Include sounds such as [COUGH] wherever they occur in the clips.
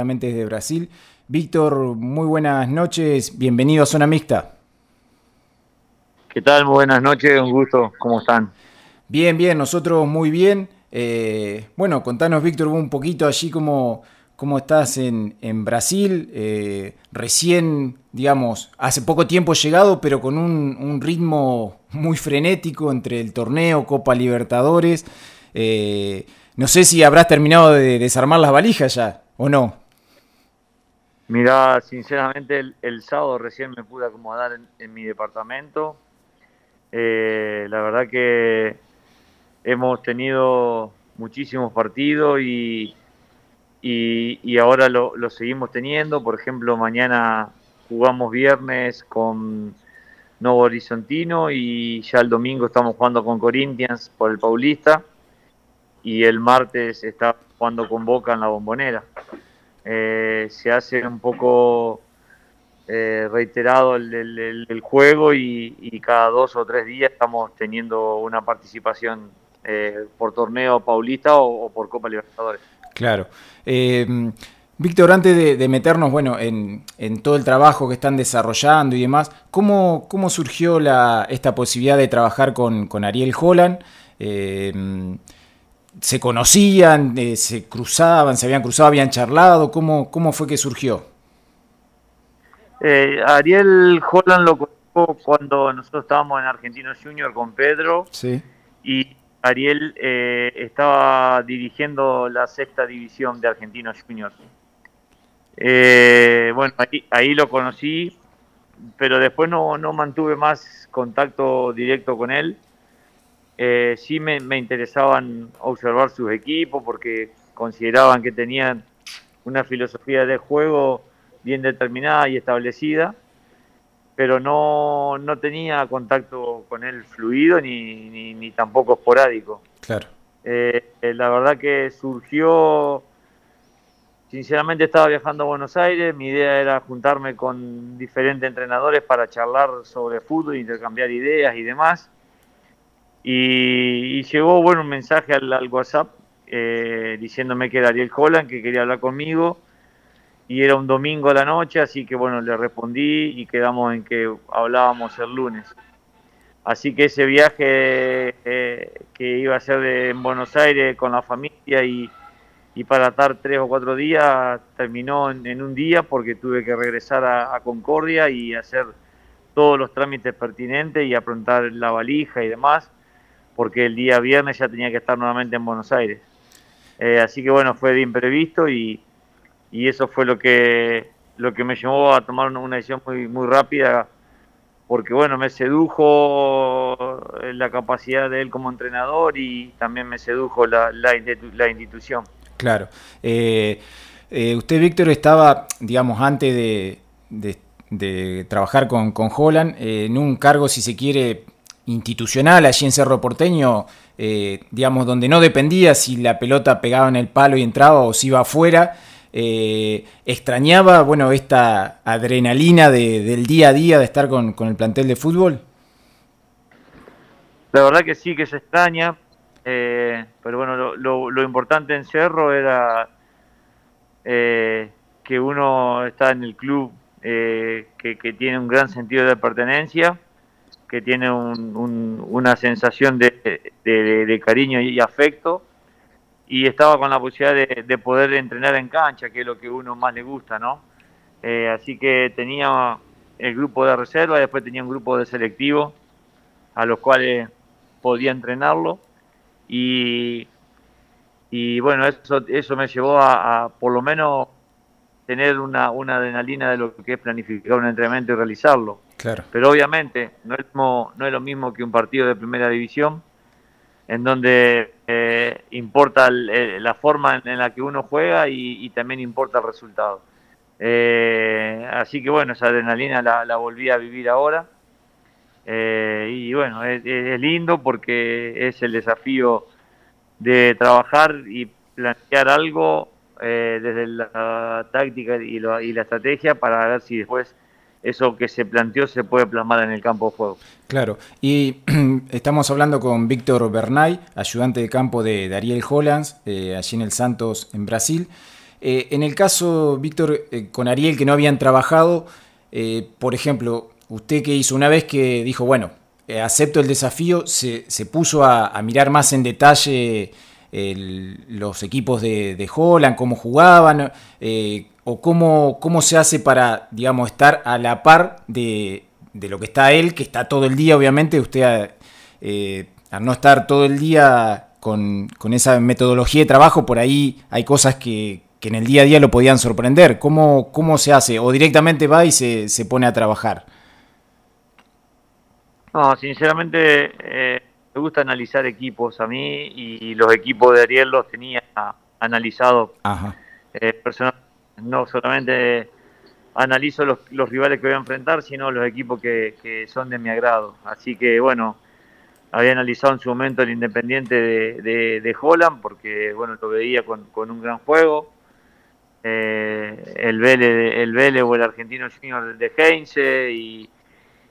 desde Brasil. Víctor, muy buenas noches, bienvenido a Zona Mixta. ¿Qué tal? Muy buenas noches, un gusto, ¿cómo están? Bien, bien, nosotros muy bien. Eh, bueno, contanos, Víctor, un poquito allí cómo, cómo estás en, Brasil. Eh, recién, digamos, hace poco tiempo llegado, pero con un, ritmo muy frenético entre el torneo, Copa Libertadores. Eh, no sé si habrás terminado de desarmar las valijas ya, ¿o no? Mira, sinceramente el, sábado recién me pude acomodar en, mi departamento. Eh, la verdad que hemos tenido muchísimos partidos y, y, ahora lo, seguimos teniendo. Por ejemplo, mañana jugamos viernes con Novo Horizontino y ya el domingo estamos jugando con Corinthians por el Paulista y el martes está jugando con Boca en la Bombonera. Eh, se hace un poco eh, reiterado el, juego y, cada dos o tres días estamos teniendo una participación eh, por torneo paulista o, por Copa Libertadores. Claro. Víctor, antes de, meternos bueno, en, todo el trabajo que están desarrollando y demás, ¿cómo, cómo surgió la, esta posibilidad de trabajar con, con Ariel Holland? Se conocían, eh, se cruzaban, se habían cruzado, habían charlado? ¿Cómo, cómo fue que surgió? Eh, Ariel Holland lo conozco cuando nosotros estábamos en Argentinos Junior con Pedro. Sí. Y Ariel eh, estaba dirigiendo la sexta división de Argentinos Juniors. bueno, ahí, ahí, lo conocí, pero después no, no mantuve más contacto directo con él. Eh, sí me, interesaban observar sus equipos porque consideraban que tenían una filosofía de juego bien determinada y establecida, pero no, no tenía contacto con él fluido ni, ni, tampoco esporádico. Claro. Eh, la verdad que surgió, sinceramente estaba viajando a Buenos Aires, mi idea era juntarme con diferentes entrenadores para charlar sobre fútbol, intercambiar ideas y demás y, llegó bueno, un mensaje al, WhatsApp eh, diciéndome que era Ariel Holland, que quería hablar conmigo. Y era un domingo a la noche, así que bueno, le respondí y quedamos en que hablábamos el lunes. Así que ese viaje eh, que iba a ser en Buenos Aires con la familia y, para estar tres o cuatro días terminó en, un día porque tuve que regresar a, a, Concordia y hacer todos los trámites pertinentes y aprontar la valija y demás porque el día viernes ya tenía que estar nuevamente en Buenos Aires. Eh, así que bueno, fue de imprevisto y, eso fue lo que, lo que me llevó a tomar una decisión muy, muy rápida, porque bueno, me sedujo la capacidad de él como entrenador y también me sedujo la, la, institución. Claro. Eh, eh, usted, Víctor, estaba, digamos, antes de, de, trabajar con, con Holland, en un cargo, si se quiere, institucional allí en Cerro Porteño, eh, digamos, donde no dependía si la pelota pegaba en el palo y entraba o si iba afuera. Eh, extrañaba, bueno, esta adrenalina del día a día de estar con, el plantel de fútbol. La verdad que sí, que se extraña, eh, pero bueno, lo, importante en Cerro era que uno está en el club que tiene un gran sentido de pertenencia que tiene una sensación de, cariño y afecto y estaba con la posibilidad de, poder entrenar en cancha, que es lo que uno más le gusta, ¿no? Eh, así que tenía el grupo de reserva, después tenía un grupo de selectivo a los cuales podía entrenarlo y, y bueno, eso, eso me llevó a, a por lo menos tener una, una adrenalina de lo que es planificar un entrenamiento y realizarlo. Claro. Pero obviamente no es, no es lo mismo que un partido de primera división, en donde eh, importa eh, la forma en, la que uno juega y, también importa el resultado. Eh, así que bueno, esa adrenalina la, volví a vivir ahora. y bueno, es, lindo porque es el desafío de trabajar y plantear algo eh, desde la táctica y, la estrategia para ver si después eso que se planteó se puede plasmar en el campo de juego. Claro, y [CLEARS THROAT] estamos hablando con Víctor Bernay, ayudante de campo de Dariel Hollands, eh, allí en el Santos, en Brasil. Eh, en el caso, Víctor, eh, con Ariel, que no habían trabajado, por ejemplo, usted que hizo una vez que dijo, bueno, acepto el desafío, se, puso a, mirar más en detalle los equipos de, de, Holland, cómo jugaban, o cómo, cómo se hace para, digamos, estar a la par de, de lo que está él, que está todo el día, obviamente, usted al no estar todo el día con, esa metodología de trabajo, por ahí hay cosas que, en el día a día lo podían sorprender. ¿Cómo, cómo se hace? ¿O directamente va y se, se pone a trabajar? No, sinceramente eh, me gusta analizar equipos a mí y los equipos de Ariel los tenía analizados eh, personalmente. No solamente analizo los, los, rivales que voy a enfrentar, sino los equipos que, que son de mi agrado. Así que bueno, había analizado en su momento el Independiente de, de, Holland, porque bueno, lo veía con, un gran juego. Eh, el Vélez, el Vélez o el Argentino Junior de Heinze y,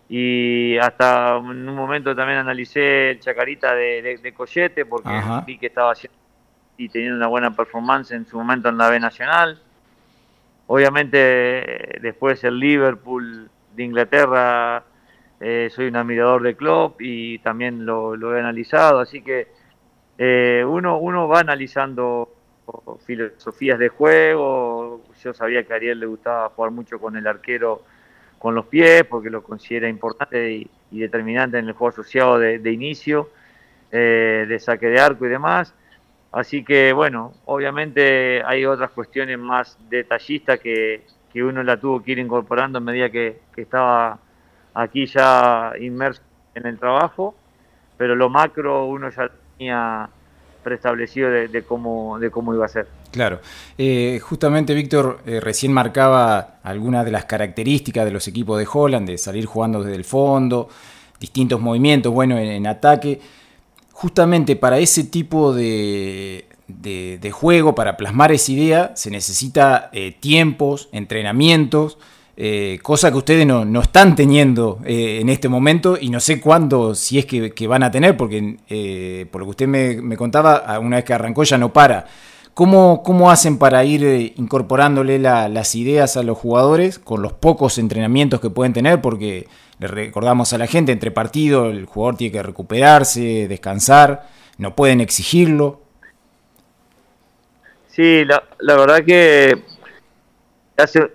y hasta en un momento también analicé el Chacarita de, de, Collete porque vi que estaba haciendo y teniendo una buena performance en su momento en la B Nacional. Obviamente después el Liverpool de Inglaterra eh, soy un admirador de Klopp y también lo, he analizado, así que eh, uno, uno va analizando filosofías de juego, yo sabía que a Ariel le gustaba jugar mucho con el arquero con los pies porque lo considera importante y, determinante en el juego asociado de, inicio, eh, de saque de arco y demás. Así que bueno, obviamente hay otras cuestiones más detallistas que, que uno la tuvo que ir incorporando a medida que, que estaba aquí ya inmerso en el trabajo, pero lo macro uno ya tenía preestablecido de, cómo, de cómo iba a ser. Claro. Eh, justamente Víctor eh, recién marcaba algunas de las características de los equipos de Holland, de salir jugando desde el fondo, distintos movimientos, bueno, en, ataque. Justamente para ese tipo de, de, juego, para plasmar esa idea, se necesita eh, tiempos, entrenamientos, eh, cosa que ustedes no, están teniendo eh, en este momento y no sé cuándo, si es que, van a tener, porque eh, por lo que usted me, contaba, una vez que arrancó ya no para. ¿Cómo, cómo hacen para ir incorporándole las ideas a los jugadores con los pocos entrenamientos que pueden tener? Porque le recordamos a la gente, entre partidos el jugador tiene que recuperarse, descansar, no pueden exigirlo. Sí, la, la verdad que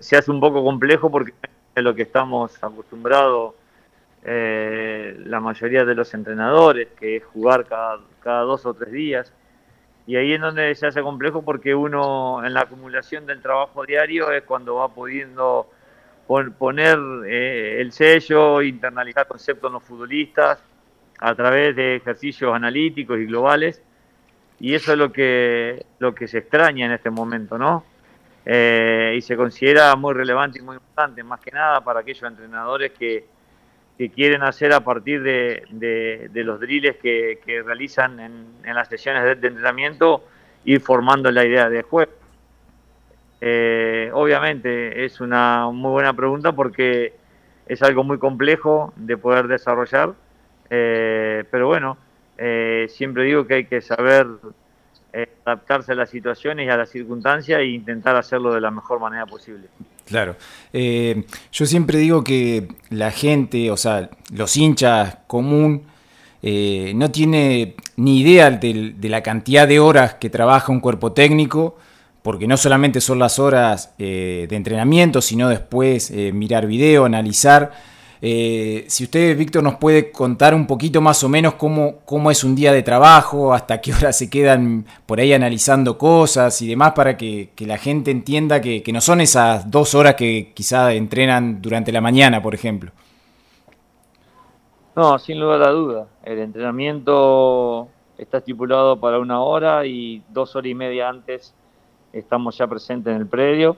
se hace, un poco complejo porque es lo que estamos acostumbrados eh, la mayoría de los entrenadores, que es jugar cada, cada dos o tres días. Y ahí es donde se hace complejo porque uno en la acumulación del trabajo diario es cuando va pudiendo poner eh, el sello, internalizar conceptos en los futbolistas a través de ejercicios analíticos y globales. Y eso es lo que, lo que se extraña en este momento, ¿no? Eh, y se considera muy relevante y muy importante, más que nada para aquellos entrenadores que, quieren hacer a partir de, los drills que, realizan en, las sesiones de, entrenamiento, ir formando la idea de juego. Eh, obviamente es una muy buena pregunta porque es algo muy complejo de poder desarrollar, eh, pero bueno, siempre digo que hay que saber eh, adaptarse a las situaciones y a las circunstancias e intentar hacerlo de la mejor manera posible. Claro. Eh, yo siempre digo que la gente, o sea, los hinchas común, eh, no tiene ni idea de, la cantidad de horas que trabaja un cuerpo técnico, porque no solamente son las horas de entrenamiento, sino después mirar video, analizar. Eh, si usted, Víctor, nos puede contar un poquito más o menos cómo, cómo es un día de trabajo, hasta qué hora se quedan por ahí analizando cosas y demás, para que, la gente entienda que, no son esas dos horas que quizá entrenan durante la mañana, por ejemplo. No, sin lugar a duda. El entrenamiento está estipulado para una hora y dos horas y media antes estamos ya presentes en el predio,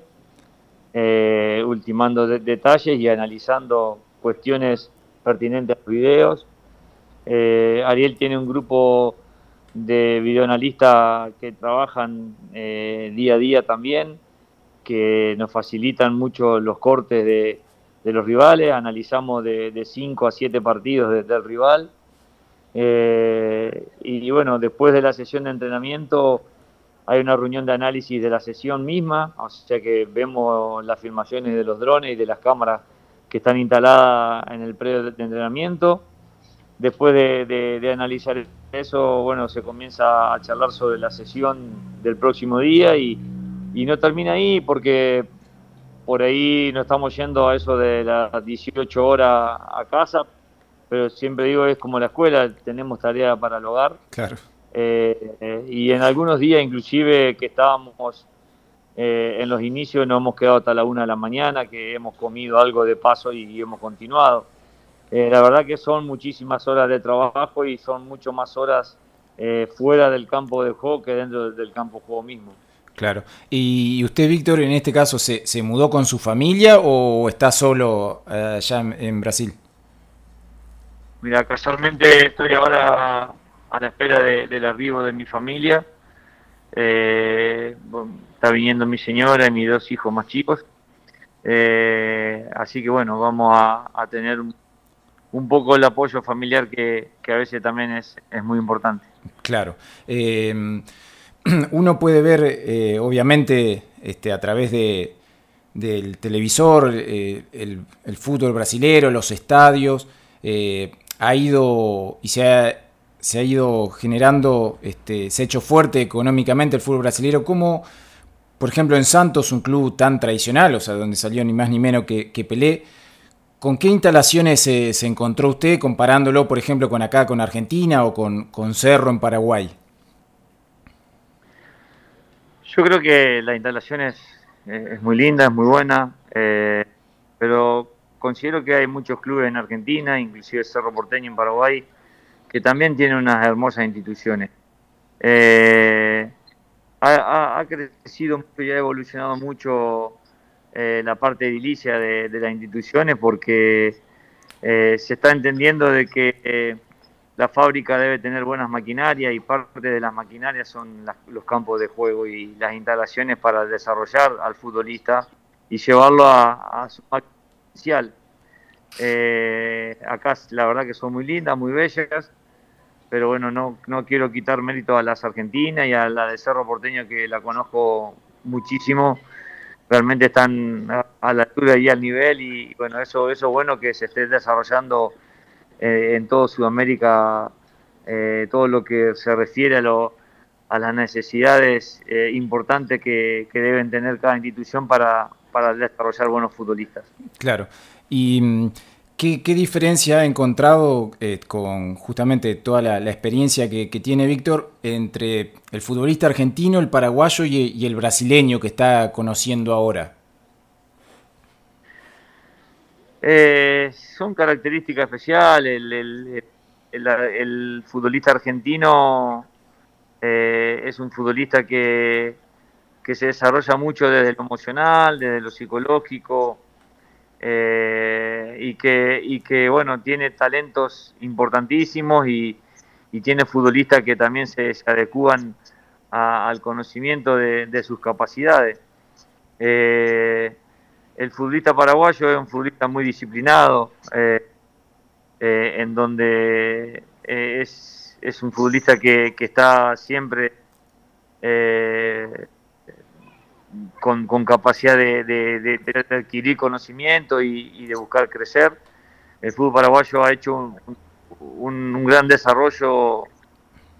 eh, ultimando detalles y analizando cuestiones pertinentes a los videos. Eh, Ariel tiene un grupo de videoanalistas que trabajan eh, día a día también, que nos facilitan mucho los cortes de, los rivales, analizamos de 5 a 7 partidos del rival. Y, bueno, después de la sesión de entrenamiento hay una reunión de análisis de la sesión misma, o sea que vemos las filmaciones de los drones y de las cámaras que están instaladas en el predio de entrenamiento. Después de, analizar eso, bueno, se comienza a charlar sobre la sesión del próximo día y, y no termina ahí porque por ahí no estamos yendo a eso de las 18 horas a casa, pero siempre digo es como la escuela, tenemos tarea para el hogar. Claro. Eh, y en algunos días inclusive que estábamos eh, en los inicios no hemos quedado hasta la una de la mañana, que hemos comido algo de paso y, hemos continuado. Eh, la verdad que son muchísimas horas de trabajo y son mucho más horas fuera del campo de juego que dentro del campo de juego mismo. Claro. ¿Y usted, Víctor, en este caso, se, se mudó con su familia o está solo allá en Brasil? Mira, casualmente estoy ahora a la espera del arribo de mi familia. Eh, está viniendo mi señora y mis dos hijos más chicos. Eh, así que bueno, vamos a, tener un, poco el apoyo familiar que, a veces también es, muy importante. Claro. Eh, [CLEARS THROAT] uno puede ver, obviamente, este, a través de, del televisor, el, el, fútbol brasilero, los estadios ha ido y se ha, se ha ido generando, este, se ha hecho fuerte económicamente el fútbol brasileño, como por ejemplo en Santos, un club tan tradicional, o sea, donde salió ni más ni menos que, Pelé, ¿con qué instalaciones se, encontró usted comparándolo, por ejemplo, con acá, con Argentina o con, Cerro en Paraguay? Yo creo que la instalación es, es muy linda, es muy buena, eh, pero considero que hay muchos clubes en Argentina, inclusive Cerro Porteño en Paraguay, que también tienen unas hermosas instituciones. Eh, ha, crecido mucho y ha evolucionado mucho eh, la parte edilicia de, de, las instituciones porque eh, se está entendiendo de que la fábrica debe tener buenas maquinarias y parte de las maquinarias son los campos de juego y las instalaciones para desarrollar al futbolista y llevarlo a, a su eh, acá la verdad que son muy lindas, muy bellas, pero bueno, no, no quiero quitar mérito a las argentinas y a la de Cerro Porteño que la conozco muchísimo. Realmente están a la altura y al nivel y bueno, eso eso bueno que se esté desarrollando eh, en toda Sudamérica eh, todo lo que se refiere a, lo, a las necesidades importantes que, que, deben tener cada institución para, para desarrollar buenos futbolistas. Claro. ¿Y qué, diferencia ha encontrado eh, con justamente toda la, experiencia que, tiene Víctor entre el futbolista argentino, el paraguayo y, el brasileño que está conociendo ahora? Eh, son características especiales. El, futbolista argentino eh, es un futbolista que, que se desarrolla mucho desde lo emocional, desde lo psicológico, eh, y, que, y que, bueno, tiene talentos importantísimos y, tiene futbolistas que también se, adecúan al conocimiento de, sus capacidades. Eh, el futbolista paraguayo es un futbolista muy disciplinado, eh, en donde es, es, un futbolista que está siempre con, capacidad de, adquirir conocimiento y, de buscar crecer. El fútbol paraguayo ha hecho un, gran desarrollo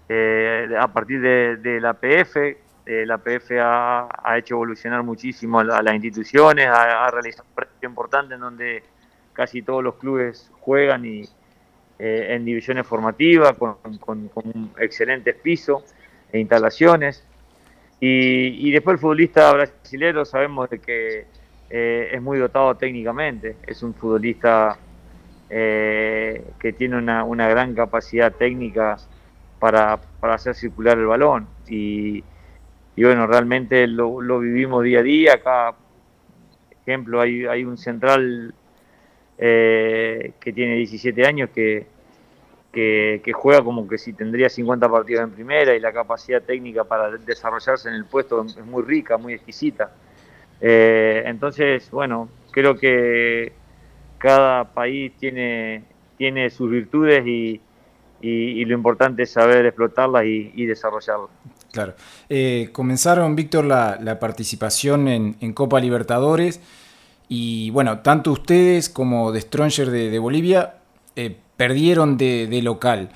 eh, a partir de, la PF. Eh, la PF ha, hecho evolucionar muchísimo a, las instituciones, ha, realizado un proyecto importante en donde casi todos los clubes juegan y, eh, en divisiones formativas con, con excelentes pisos e instalaciones. Y, después el futbolista brasileño sabemos de que eh, es muy dotado técnicamente, es un futbolista eh, que tiene una, gran capacidad técnica para, hacer circular el balón. Y, bueno, realmente lo, vivimos día a día. Acá, ejemplo, hay, hay un central eh, que tiene 17 años que, que, juega como que si tendría 50 partidos en primera y la capacidad técnica para desarrollarse en el puesto es muy rica, muy exquisita. Eh, entonces, bueno, creo que cada país tiene, tiene sus virtudes y, lo importante es saber explotarlas y, desarrollarlas. Claro. Eh, comenzaron, Víctor, la, participación en, Copa Libertadores y bueno, tanto ustedes como The Stronger de, Bolivia eh, perdieron de, local.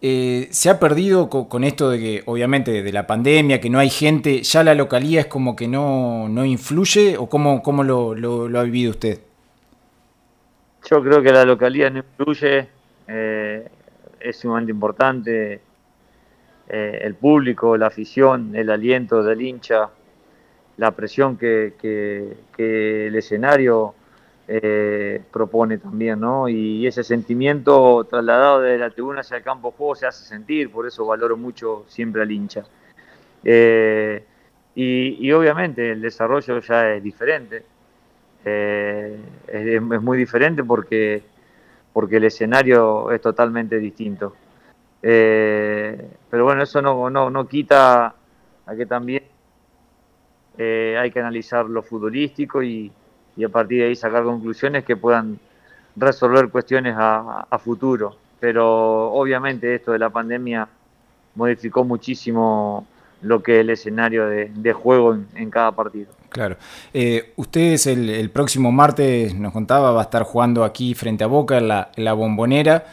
Eh, ¿Se ha perdido con, esto de que, obviamente, de la pandemia, que no hay gente, ya la localía es como que no, no influye o cómo, cómo lo, lo, ha vivido usted? Yo creo que la localidad no influye, es sumamente importante eh, el público, la afición, el aliento del hincha, la presión que, el escenario eh, propone también, ¿no? Y ese sentimiento trasladado desde la tribuna hacia el campo de juego se hace sentir, por eso valoro mucho siempre al hincha. Eh, y, obviamente el desarrollo ya es diferente, es, muy diferente porque, porque el escenario es totalmente distinto. Eh, pero bueno, eso no, no, no, quita a que también eh, hay que analizar lo futbolístico y, y, a partir de ahí sacar conclusiones que puedan resolver cuestiones a, futuro. Pero obviamente esto de la pandemia modificó muchísimo lo que es el escenario de, juego en, cada partido. Claro. Eh, ustedes el, próximo martes, nos contaba, va a estar jugando aquí frente a Boca en la, la bombonera.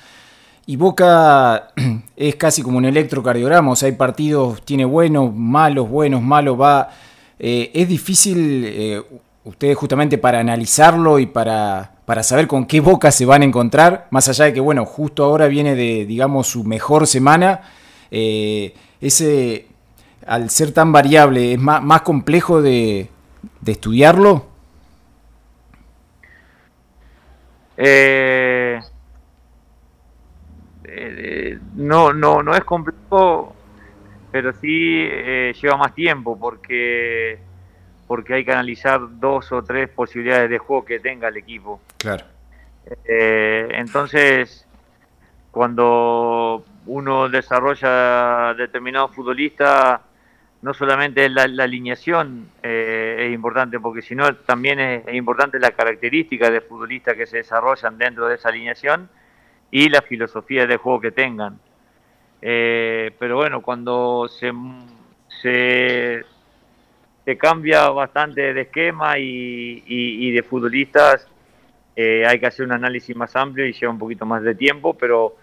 Y Boca [CLEARS THROAT] es casi como un electrocardiograma, o sea, hay partidos, tiene buenos, malos, buenos, malos, va... Eh, es difícil, eh, ustedes justamente para analizarlo y para, para saber con qué Boca se van a encontrar, más allá de que, bueno, justo ahora viene de, digamos, su mejor semana, eh, ese, al ser tan variable, es más, más complejo de, de estudiarlo. Eh eh, no, no, no es complejo, pero sí lleva más tiempo porque, porque hay que analizar dos o tres posibilidades de juego que tenga el equipo. Claro. Eh, entonces, cuando uno desarrolla determinado futbolista, no solamente la, la alineación es importante, porque sino también es, es, importante la característica de futbolista que se desarrollan dentro de esa alineación y la filosofía de juego que tengan. Eh, pero bueno, cuando se, se, cambia bastante de esquema y, de futbolistas, eh, hay que hacer un análisis más amplio y lleva un poquito más de tiempo, pero,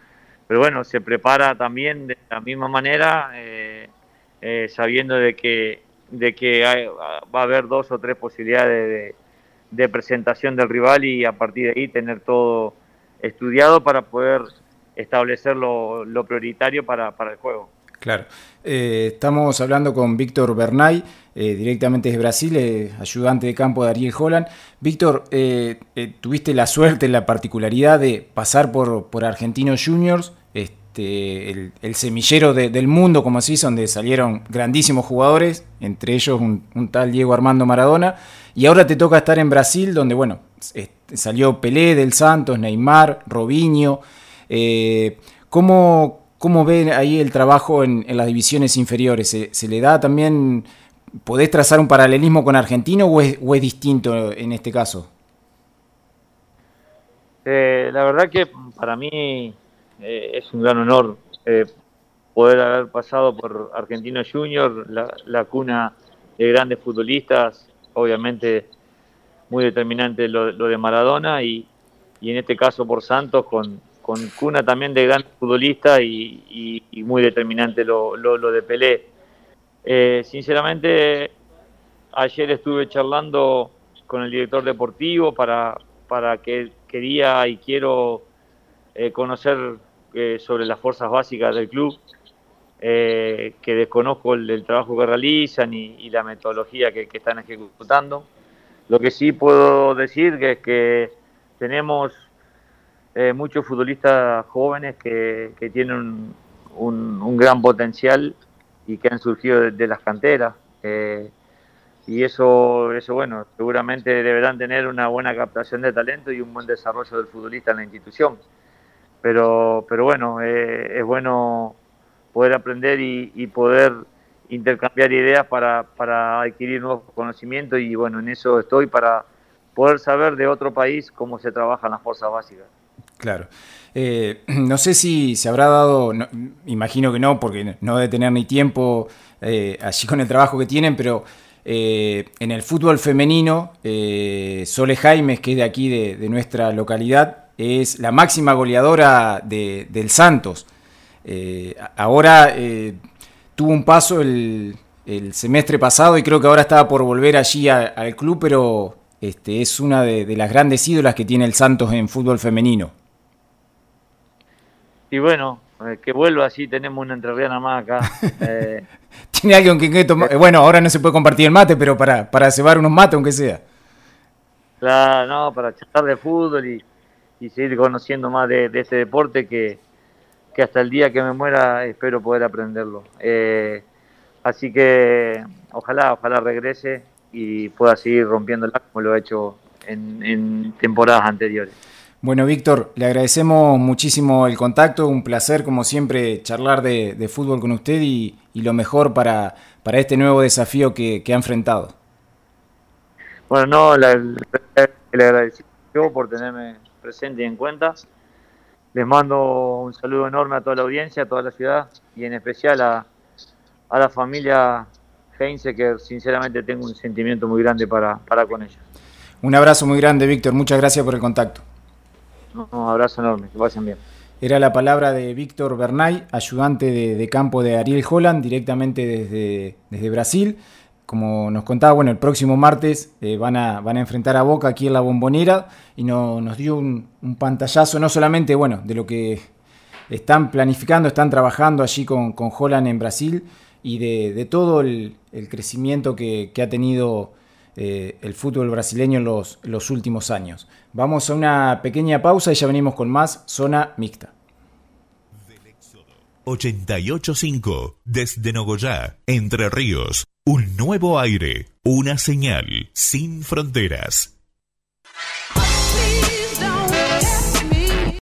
pero bueno, se prepara también de la misma manera, eh, sabiendo de que, de que va a haber dos o tres posibilidades de, de presentación del rival y a partir de ahí tener todo estudiado para poder establecer lo, prioritario para, el juego. Claro. Eh, estamos hablando con Víctor Bernay, eh, directamente desde Brasil, eh, ayudante de campo de Ariel Holland. Víctor, tuviste la suerte, la particularidad de pasar por, por Argentinos Juniors, este, el, semillero del mundo, como dice, donde salieron grandísimos jugadores, entre ellos un, tal Diego Armando Maradona. Y ahora te toca estar en Brasil, donde, bueno, salió Pelé del Santos, Neymar, Robinho. ¿cómo, ¿Cómo ven ahí el trabajo en, las divisiones inferiores? ¿Se, le da también, podés trazar un paralelismo con Argentino o es, distinto en este caso? Eh, la verdad que para mí eh, es un gran honor poder haber pasado por Argentino Junior, la, la cuna de grandes futbolistas, obviamente muy determinante lo, de Maradona y, en este caso por Santos con, cuna también de gran futbolista y, muy determinante lo, de Pelé. Eh, sinceramente, ayer estuve charlando con el director deportivo para, para que quería y quiero eh, conocer eh, sobre las fuerzas básicas del club, que desconozco el, trabajo que realizan y, la metodología que están ejecutando. Lo que sí puedo decir es que tenemos eh, muchos futbolistas jóvenes que, tienen un, gran potencial y que han surgido de, las canteras. Eh, y eso, eso, bueno, seguramente deberán tener una buena captación de talento y un buen desarrollo del futbolista en la institución. Pero, pero bueno, eh, es bueno poder aprender y poder intercambiar ideas para, para adquirir nuevos conocimientos y bueno, en eso estoy para poder saber de otro país cómo se trabajan las fuerzas básicas. Claro. Eh, [CLEARS THROAT] no sé si se habrá dado, imagino que no, porque no debe tener ni tiempo allí con el trabajo que tienen, pero en el fútbol femenino, Sole Jaimes, que es de aquí, de, nuestra localidad, es la máxima goleadora del Santos. ahora tuvo un paso el, semestre pasado y creo que ahora estaba por volver allí al club, pero este, es una de, las grandes ídolas que tiene el Santos en fútbol femenino. Y bueno, eh, que vuelva así, tenemos una entrerriana más acá. [LAUGHS] Eh, tiene alguien que, tomar. Eh, bueno, ahora no se puede compartir el mate, pero para, para cebar unos mates, aunque sea. Claro, no, para charlar de fútbol y, seguir conociendo más de, de este deporte que, que hasta el día que me muera espero poder aprenderlo. Eh, así que ojalá, ojalá regrese y pueda seguir rompiéndola como lo ha hecho en, temporadas anteriores. Bueno, Víctor, le agradecemos muchísimo el contacto, un placer como siempre charlar de, fútbol con usted y, lo mejor para, para, este nuevo desafío que, ha enfrentado. Bueno, no, le, le agradecí por tenerme presente y en cuenta les mando un saludo enorme a toda la audiencia, a toda la ciudad y en especial a, la familia Heinze, que sinceramente tengo un sentimiento muy grande para, para con ellos. Un abrazo muy grande, Víctor. Muchas gracias por el contacto. Un abrazo enorme. Que pasen bien. Era la palabra de Víctor Bernay, ayudante de, campo de Ariel Holland, directamente desde, desde Brasil como nos contaba, bueno, el próximo martes eh, van, a, van a enfrentar a Boca aquí en la Bombonera y nos dio un, pantallazo no solamente, bueno, de lo que están planificando, están trabajando allí con, con Holland en Brasil y de, todo el, crecimiento que, ha tenido eh, el fútbol brasileño en los, los últimos años. Vamos a una pequeña pausa y ya venimos con más zona mixta. 885 desde Nogoyá, Entre Ríos. Un nuevo aire, una señal sin fronteras.